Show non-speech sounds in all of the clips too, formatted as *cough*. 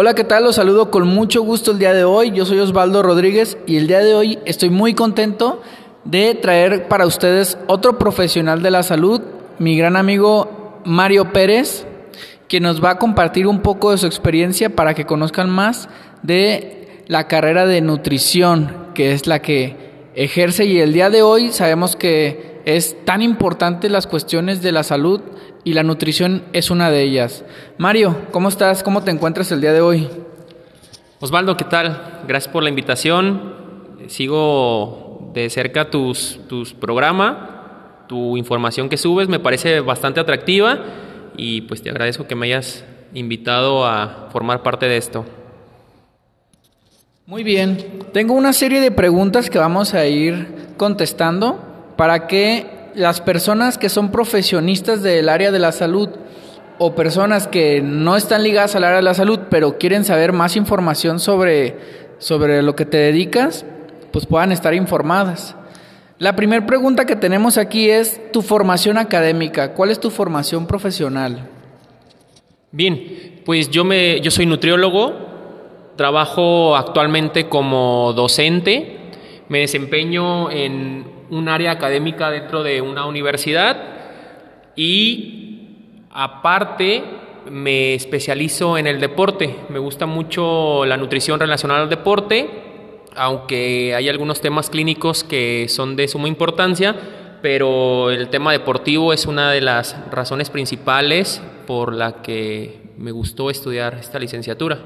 Hola, ¿qué tal? Los saludo con mucho gusto el día de hoy. Yo soy Osvaldo Rodríguez y el día de hoy estoy muy contento de traer para ustedes otro profesional de la salud, mi gran amigo Mario Pérez, que nos va a compartir un poco de su experiencia para que conozcan más de la carrera de nutrición, que es la que ejerce y el día de hoy sabemos que es tan importante las cuestiones de la salud y la nutrición es una de ellas. Mario, ¿cómo estás? ¿Cómo te encuentras el día de hoy? Osvaldo, ¿qué tal? Gracias por la invitación. Sigo de cerca tus, tus programas, tu información que subes me parece bastante atractiva y pues te agradezco que me hayas invitado a formar parte de esto. Muy bien, tengo una serie de preguntas que vamos a ir contestando para que las personas que son profesionistas del área de la salud o personas que no están ligadas al área de la salud, pero quieren saber más información sobre, sobre lo que te dedicas, pues puedan estar informadas. La primera pregunta que tenemos aquí es tu formación académica. ¿Cuál es tu formación profesional? Bien, pues yo, me, yo soy nutriólogo, trabajo actualmente como docente, me desempeño en un área académica dentro de una universidad y aparte me especializo en el deporte. Me gusta mucho la nutrición relacionada al deporte, aunque hay algunos temas clínicos que son de suma importancia, pero el tema deportivo es una de las razones principales por la que me gustó estudiar esta licenciatura.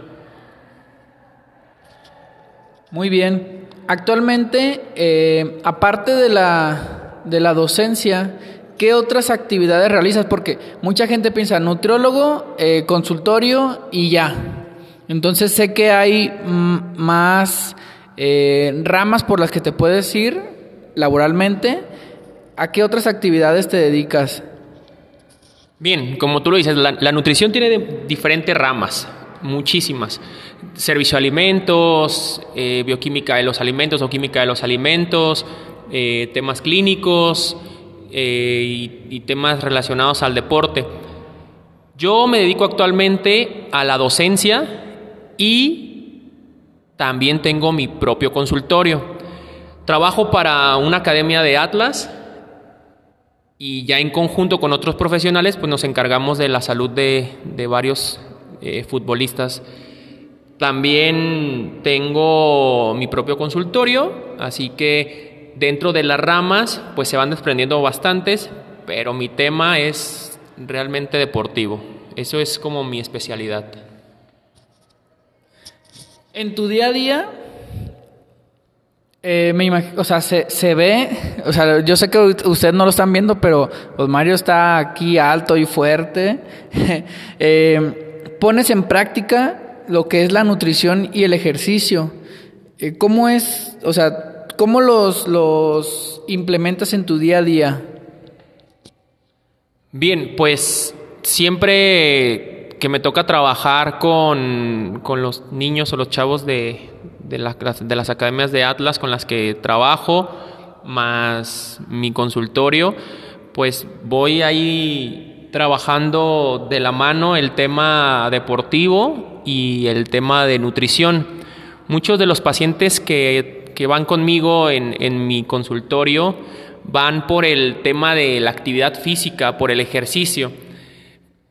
Muy bien. Actualmente, eh, aparte de la, de la docencia, ¿qué otras actividades realizas? Porque mucha gente piensa nutriólogo, eh, consultorio y ya. Entonces sé que hay más eh, ramas por las que te puedes ir laboralmente. ¿A qué otras actividades te dedicas? Bien, como tú lo dices, la, la nutrición tiene diferentes ramas muchísimas. Servicio de alimentos, eh, bioquímica de los alimentos o química de los alimentos, eh, temas clínicos eh, y, temas relacionados al deporte. Yo me dedico actualmente a la docencia y también tengo mi propio consultorio. Trabajo para una academia de Atlas y ya en conjunto con otros profesionales pues nos encargamos de la salud de, varios futbolistas. También tengo mi propio consultorio, así que dentro de las ramas pues se van desprendiendo bastantes, pero mi tema es realmente deportivo. Eso es como mi especialidad. En tu día a día, eh, me o sea, se, se, ve, o sea, yo sé que ustedes no lo están viendo, pero pues Mario está aquí alto y fuerte. *laughs* eh, pones en práctica lo que es la nutrición y el ejercicio. Eh, ¿Cómo es, o sea, cómo los, los implementas en tu día a día? Bien, pues siempre que me toca trabajar con, con los niños o los chavos de, de, de las academias de Atlas con las que trabajo, más mi consultorio, pues voy ahí trabajando de la mano el tema deportivo y el tema de nutrición. Muchos de los pacientes que, van conmigo en, en mi consultorio van por el tema de la actividad física, por el ejercicio,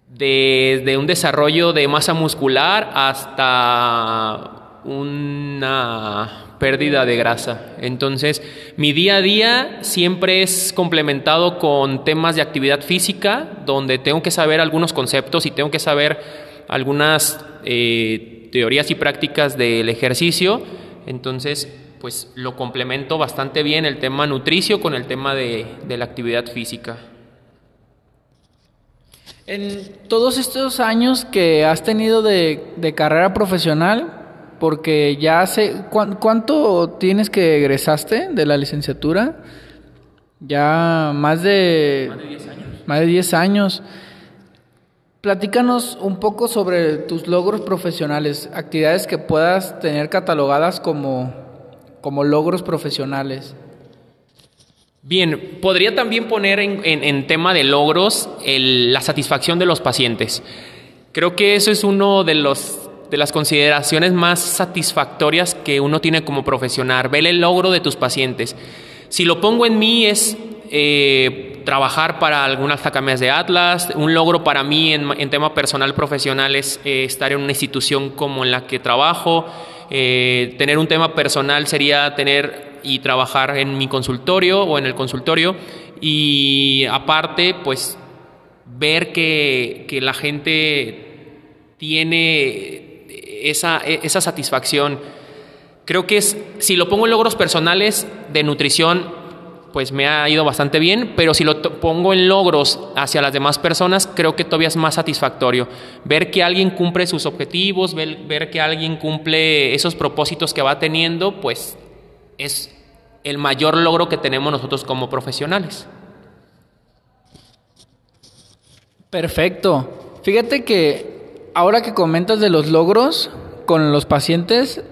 desde un desarrollo de masa muscular hasta una pérdida de grasa. Entonces, mi día a día siempre es complementado con temas de actividad física, donde tengo que saber algunos conceptos y tengo que saber algunas eh, teorías y prácticas del ejercicio. Entonces, pues lo complemento bastante bien el tema nutricio con el tema de, la actividad física. En todos estos años que has tenido de carrera profesional, porque ya hace... ¿Cuánto tienes que egresaste de la licenciatura? Ya más de... Más de 10 años. Más de 10 años. Platícanos un poco sobre tus logros profesionales, actividades que puedas tener catalogadas como, como logros profesionales. Bien, podría también poner en, en, tema de logros la satisfacción de los pacientes. Creo que eso es uno de los de las consideraciones más satisfactorias que uno tiene como profesional, ver el logro de tus pacientes. Si lo pongo en mí es eh, trabajar para algunas academias de Atlas, un logro para mí en, tema personal profesional es eh, estar en una institución como en la que trabajo, eh, tener un tema personal sería tener y trabajar en mi consultorio o en el consultorio. Y aparte pues ver que, que la gente tiene esa, esa satisfacción. Creo que es, si lo pongo en logros personales de nutrición, pues me ha ido bastante bien, pero si lo pongo en logros hacia las demás personas, creo que todavía es más satisfactorio. Ver que alguien cumple sus objetivos, ver, que alguien cumple esos propósitos que va teniendo, pues es el mayor logro que tenemos nosotros como profesionales. Perfecto. Fíjate que ahora que comentas de los logros con los pacientes,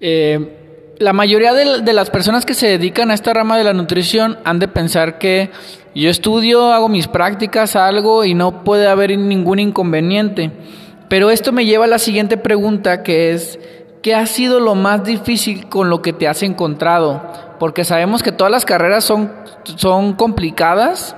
eh, la mayoría de, las personas que se dedican a esta rama de la nutrición han de pensar que yo estudio, hago mis prácticas, algo y no puede haber ningún inconveniente. Pero esto me lleva a la siguiente pregunta que es, ¿qué ha sido lo más difícil con lo que te has encontrado? Porque sabemos que todas las carreras son, son complicadas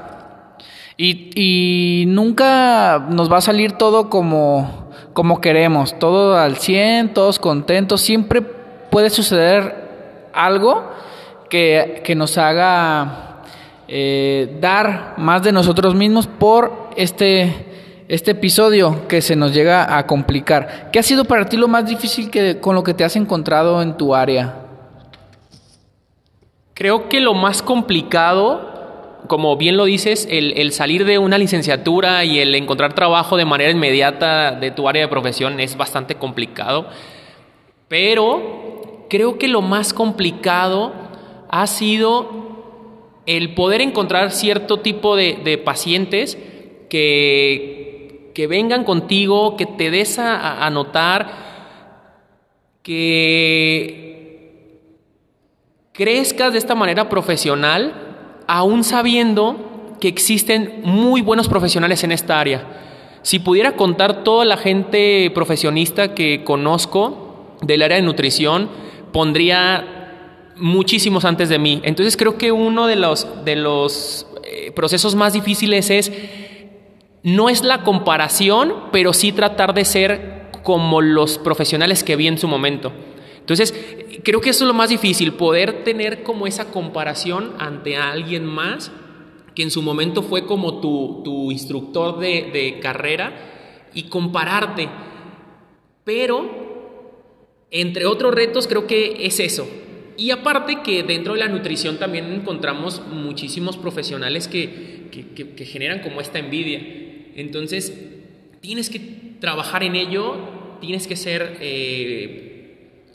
y, nunca nos va a salir todo como, como queremos, todo al 100, todos contentos. Siempre puede suceder algo que, nos haga eh, dar más de nosotros mismos por este, este episodio que se nos llega a complicar. ¿Qué ha sido para ti lo más difícil que, con lo que te has encontrado en tu área? Creo que lo más complicado como bien lo dices, el, salir de una licenciatura y el encontrar trabajo de manera inmediata de tu área de profesión es bastante complicado. Pero creo que lo más complicado ha sido el poder encontrar cierto tipo de, pacientes que, que, vengan contigo, que te des a, a notar, que crezcas de esta manera profesional aún sabiendo que existen muy buenos profesionales en esta área. Si pudiera contar toda la gente profesionista que conozco del área de nutrición, pondría muchísimos antes de mí. Entonces creo que uno de los, de los eh, procesos más difíciles es, no es la comparación, pero sí tratar de ser como los profesionales que vi en su momento. Entonces, creo que eso es lo más difícil, poder tener como esa comparación ante alguien más que en su momento fue como tu, instructor de, carrera y compararte. Pero, entre otros retos, creo que es eso. Y aparte que dentro de la nutrición también encontramos muchísimos profesionales que, generan como esta envidia. Entonces, tienes que trabajar en ello, tienes que ser... Eh,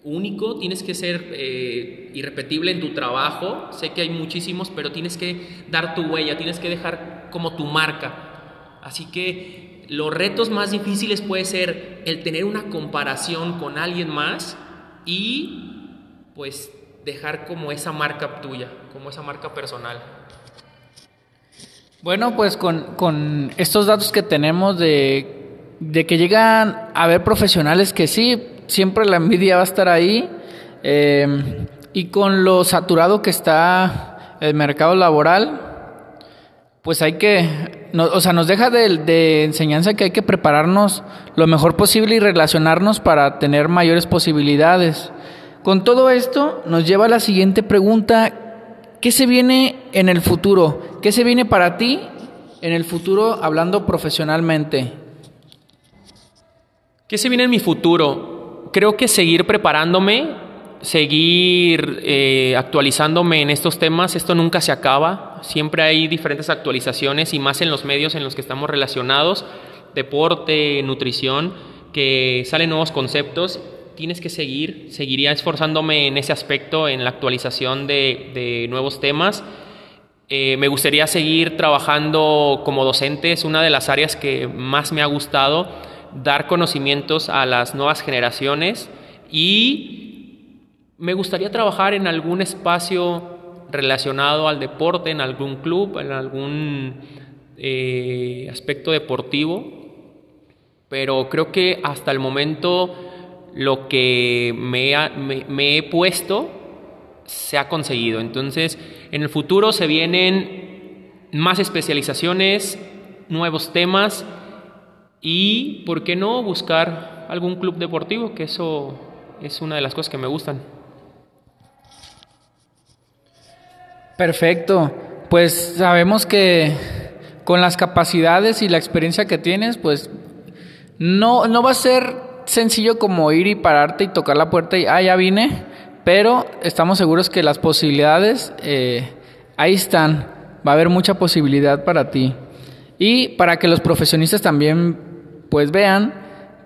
único, tienes que ser eh, irrepetible en tu trabajo. Sé que hay muchísimos, pero tienes que dar tu huella, tienes que dejar como tu marca. Así que los retos más difíciles puede ser el tener una comparación con alguien más y pues dejar como esa marca tuya, como esa marca personal. Bueno, pues con, con estos datos que tenemos de, de que llegan a haber profesionales que sí siempre la envidia va a estar ahí. Eh, y con lo saturado que está el mercado laboral, pues hay que, o sea, nos deja de, de, enseñanza que hay que prepararnos lo mejor posible y relacionarnos para tener mayores posibilidades. Con todo esto nos lleva a la siguiente pregunta, ¿qué se viene en el futuro? ¿Qué se viene para ti en el futuro hablando profesionalmente? ¿Qué se viene en mi futuro? creo que seguir preparándome, seguir eh, actualizándome en estos temas, esto nunca se acaba, siempre hay diferentes actualizaciones y más en los medios en los que estamos relacionados, deporte, nutrición, que salen nuevos conceptos, tienes que seguir, seguiría esforzándome en ese aspecto, en la actualización de, nuevos temas. Eh, me gustaría seguir trabajando como docente, es una de las áreas que más me ha gustado dar conocimientos a las nuevas generaciones y me gustaría trabajar en algún espacio relacionado al deporte, en algún club, en algún eh, aspecto deportivo. Pero creo que hasta el momento lo que me, me he puesto se ha conseguido. Entonces, en el futuro se vienen más especializaciones, nuevos temas y, ¿por qué no?, buscar algún club deportivo, que eso es una de las cosas que me gustan. Perfecto. Pues sabemos que con las capacidades y la experiencia que tienes, pues no, no va a ser sencillo como ir y pararte y tocar la puerta y, ah, ya vine, pero estamos seguros que las posibilidades eh, ahí están. Va a haber mucha posibilidad para ti. Y para que los profesionistas también pues vean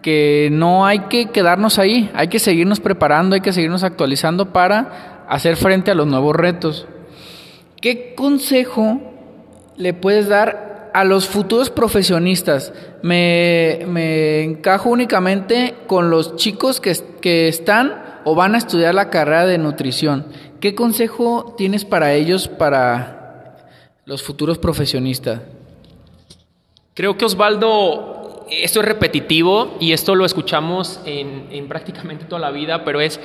que no hay que quedarnos ahí, hay que seguirnos preparando, hay que seguirnos actualizando para hacer frente a los nuevos retos. ¿Qué consejo le puedes dar a los futuros profesionistas? Me, me encajo únicamente con los chicos que, que están o van a estudiar la carrera de nutrición. ¿Qué consejo tienes para ellos, para los futuros profesionistas? Creo que Osvaldo, esto es repetitivo y esto lo escuchamos en, prácticamente toda la vida, pero es,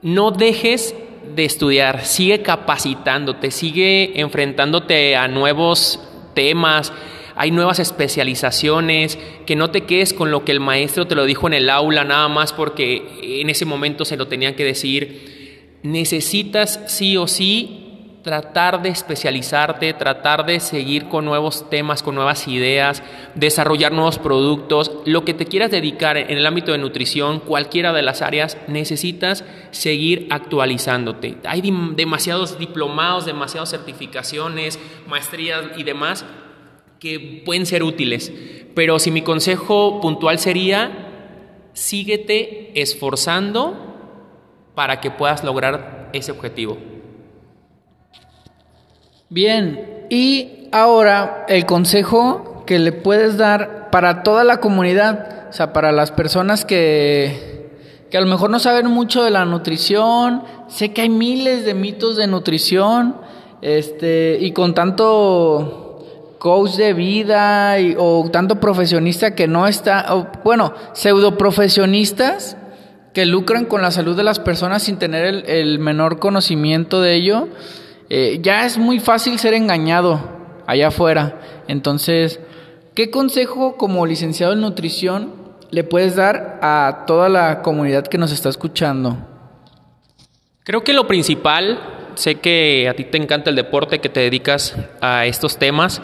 no dejes de estudiar, sigue capacitándote, sigue enfrentándote a nuevos temas, hay nuevas especializaciones, que no te quedes con lo que el maestro te lo dijo en el aula nada más porque en ese momento se lo tenía que decir. Necesitas sí o sí tratar de especializarte, tratar de seguir con nuevos temas, con nuevas ideas, desarrollar nuevos productos, lo que te quieras dedicar en el ámbito de nutrición, cualquiera de las áreas, necesitas seguir actualizándote. Hay demasiados diplomados, demasiadas certificaciones, maestrías y demás que pueden ser útiles, pero si mi consejo puntual sería, síguete esforzando para que puedas lograr ese objetivo. Bien, y ahora el consejo que le puedes dar para toda la comunidad, o sea, para las personas que, que a lo mejor no saben mucho de la nutrición, sé que hay miles de mitos de nutrición, este, y con tanto coach de vida o tanto profesionista que no está, o, bueno, pseudo profesionistas que lucran con la salud de las personas sin tener el, el menor conocimiento de ello. Eh, ya es muy fácil ser engañado allá afuera. Entonces, ¿qué consejo como licenciado en nutrición le puedes dar a toda la comunidad que nos está escuchando? Creo que lo principal, sé que a ti te encanta el deporte, que te dedicas a estos temas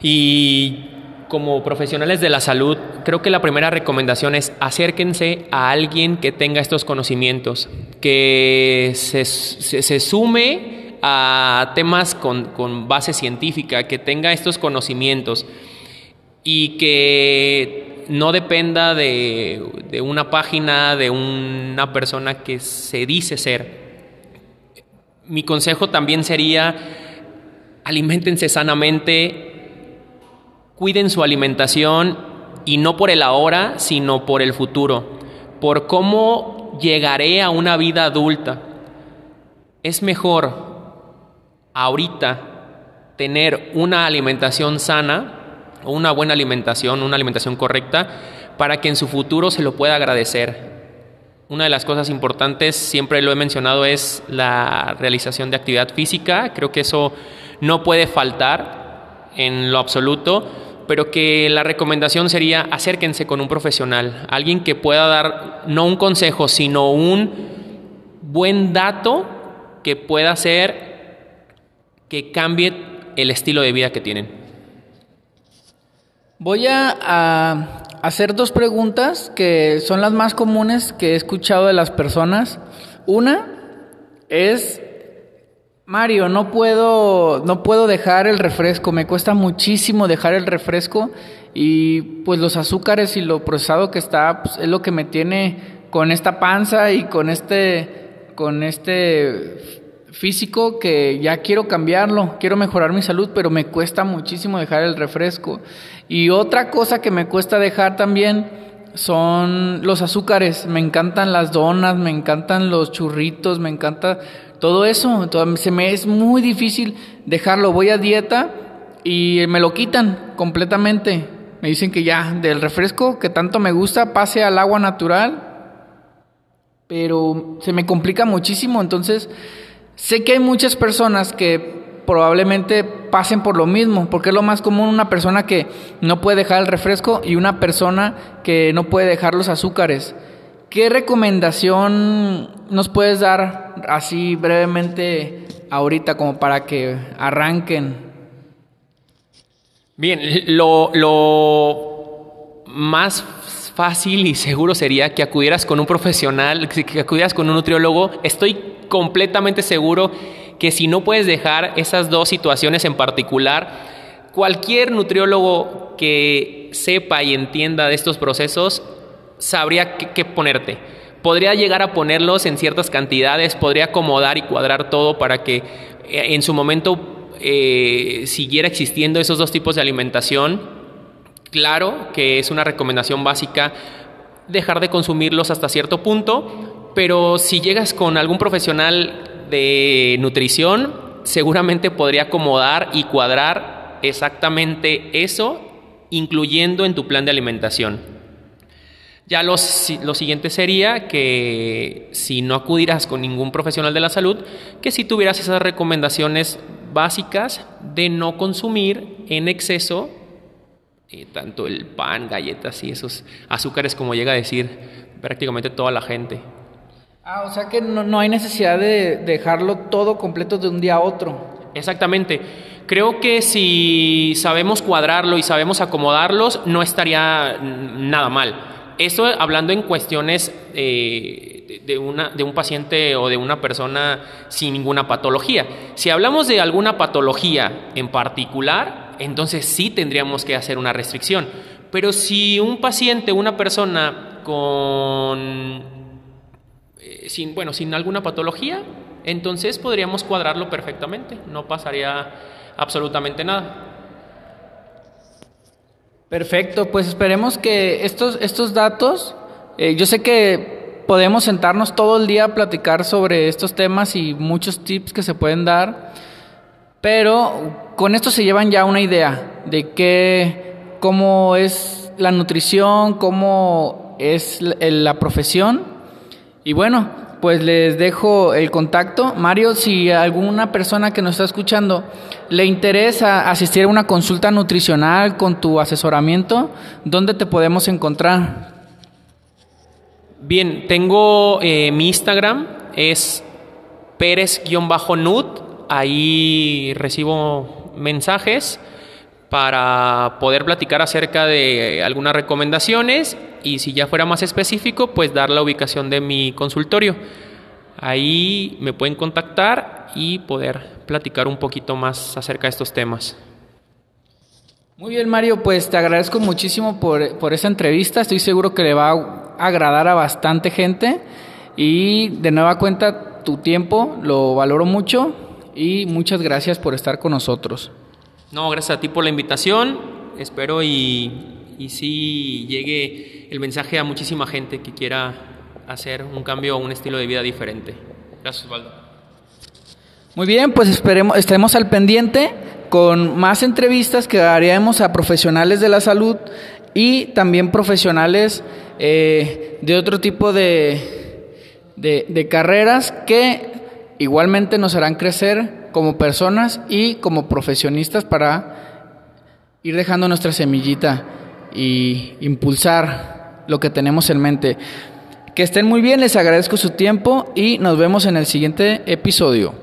y como profesionales de la salud, creo que la primera recomendación es acérquense a alguien que tenga estos conocimientos, que se, se sume a temas con, base científica, que tenga estos conocimientos y que no dependa de, una página, de una persona que se dice ser. Mi consejo también sería, alimentense sanamente, cuiden su alimentación y no por el ahora, sino por el futuro, por cómo llegaré a una vida adulta. Es mejor ahorita tener una alimentación sana una buena alimentación, una alimentación correcta, para que en su futuro se lo pueda agradecer. Una de las cosas importantes, siempre lo he mencionado, es la realización de actividad física. Creo que eso no puede faltar en lo absoluto, pero que la recomendación sería acérquense con un profesional, alguien que pueda dar no un consejo, sino un buen dato que pueda ser que cambie el estilo de vida que tienen? Voy a, hacer dos preguntas que son las más comunes que he escuchado de las personas. Una es Mario, no puedo, no puedo dejar el refresco, me cuesta muchísimo dejar el refresco y pues los azúcares y lo procesado que está pues, es lo que me tiene con esta panza y con este, con este físico que ya quiero cambiarlo, quiero mejorar mi salud, pero me cuesta muchísimo dejar el refresco. Y otra cosa que me cuesta dejar también son los azúcares. Me encantan las donas, me encantan los churritos, me encanta todo eso. se me es muy difícil dejarlo. Voy a dieta y me lo quitan completamente. Me dicen que ya del refresco que tanto me gusta pase al agua natural. Pero se me complica muchísimo. Entonces, sé que hay muchas personas que probablemente pasen por lo mismo, porque es lo más común una persona que no puede dejar el refresco y una persona que no puede dejar los azúcares. ¿Qué recomendación nos puedes dar así brevemente ahorita como para que arranquen? Bien, lo, más fácil y seguro sería que acudieras con un profesional, que acudieras con un nutriólogo. Estoy completamente seguro que si no puedes dejar esas dos situaciones en particular, cualquier nutriólogo que sepa y entienda de estos procesos sabría qué, ponerte. Podría llegar a ponerlos en ciertas cantidades, podría acomodar y cuadrar todo para que eh, en su momento eh, siguiera existiendo esos dos tipos de alimentación. Claro que es una recomendación básica dejar de consumirlos hasta cierto punto, pero si llegas con algún profesional de nutrición, seguramente podría acomodar y cuadrar exactamente eso, incluyendo en tu plan de alimentación. Ya lo siguiente sería que si no acudieras con ningún profesional de la salud, que si tuvieras esas recomendaciones básicas de no consumir en exceso eh, tanto el pan, galletas y esos azúcares como llega a decir prácticamente toda la gente. Ah, o sea que no, no hay necesidad de dejarlo todo completo de un día a otro. Exactamente. Creo que si sabemos cuadrarlo y sabemos acomodarlos, no estaría nada mal. Esto hablando en cuestiones eh, de, una, de un paciente o de una persona sin ninguna patología. Si hablamos de alguna patología en particular, entonces sí tendríamos que hacer una restricción. Pero si un paciente, una persona con eh, sin, bueno, sin alguna patología, entonces podríamos cuadrarlo perfectamente, no pasaría absolutamente nada. Perfecto, pues esperemos que estos, estos datos, eh, yo sé que podemos sentarnos todo el día a platicar sobre estos temas y muchos tips que se pueden dar, pero con esto se llevan ya una idea de qué, cómo es la nutrición, cómo es la profesión y bueno, pues les dejo el contacto. Mario, si alguna persona que nos está escuchando le interesa asistir a una consulta nutricional con tu asesoramiento, ¿dónde te podemos encontrar? Bien, tengo eh, mi Instagram, es Pérez-Nut, ahí recibo mensajes para poder platicar acerca de algunas recomendaciones y si ya fuera más específico, pues dar la ubicación de mi consultorio. Ahí me pueden contactar y poder platicar un poquito más acerca de estos temas. Muy bien, Mario, pues te agradezco muchísimo por, por esa entrevista. Estoy seguro que le va a agradar a bastante gente. Y de nueva cuenta, tu tiempo lo valoro mucho y muchas gracias por estar con nosotros. No, gracias a ti por la invitación. Espero y, y sí llegue el mensaje a muchísima gente que quiera hacer un cambio o un estilo de vida diferente. Gracias, Osvaldo. Muy bien, pues esperemos, estaremos al pendiente con más entrevistas que haremos a profesionales de la salud y también profesionales eh, de otro tipo de, de carreras que igualmente nos harán crecer como personas y como profesionistas para ir dejando nuestra semillita y impulsar lo que tenemos en mente. Que estén muy bien, les agradezco su tiempo y nos vemos en el siguiente episodio.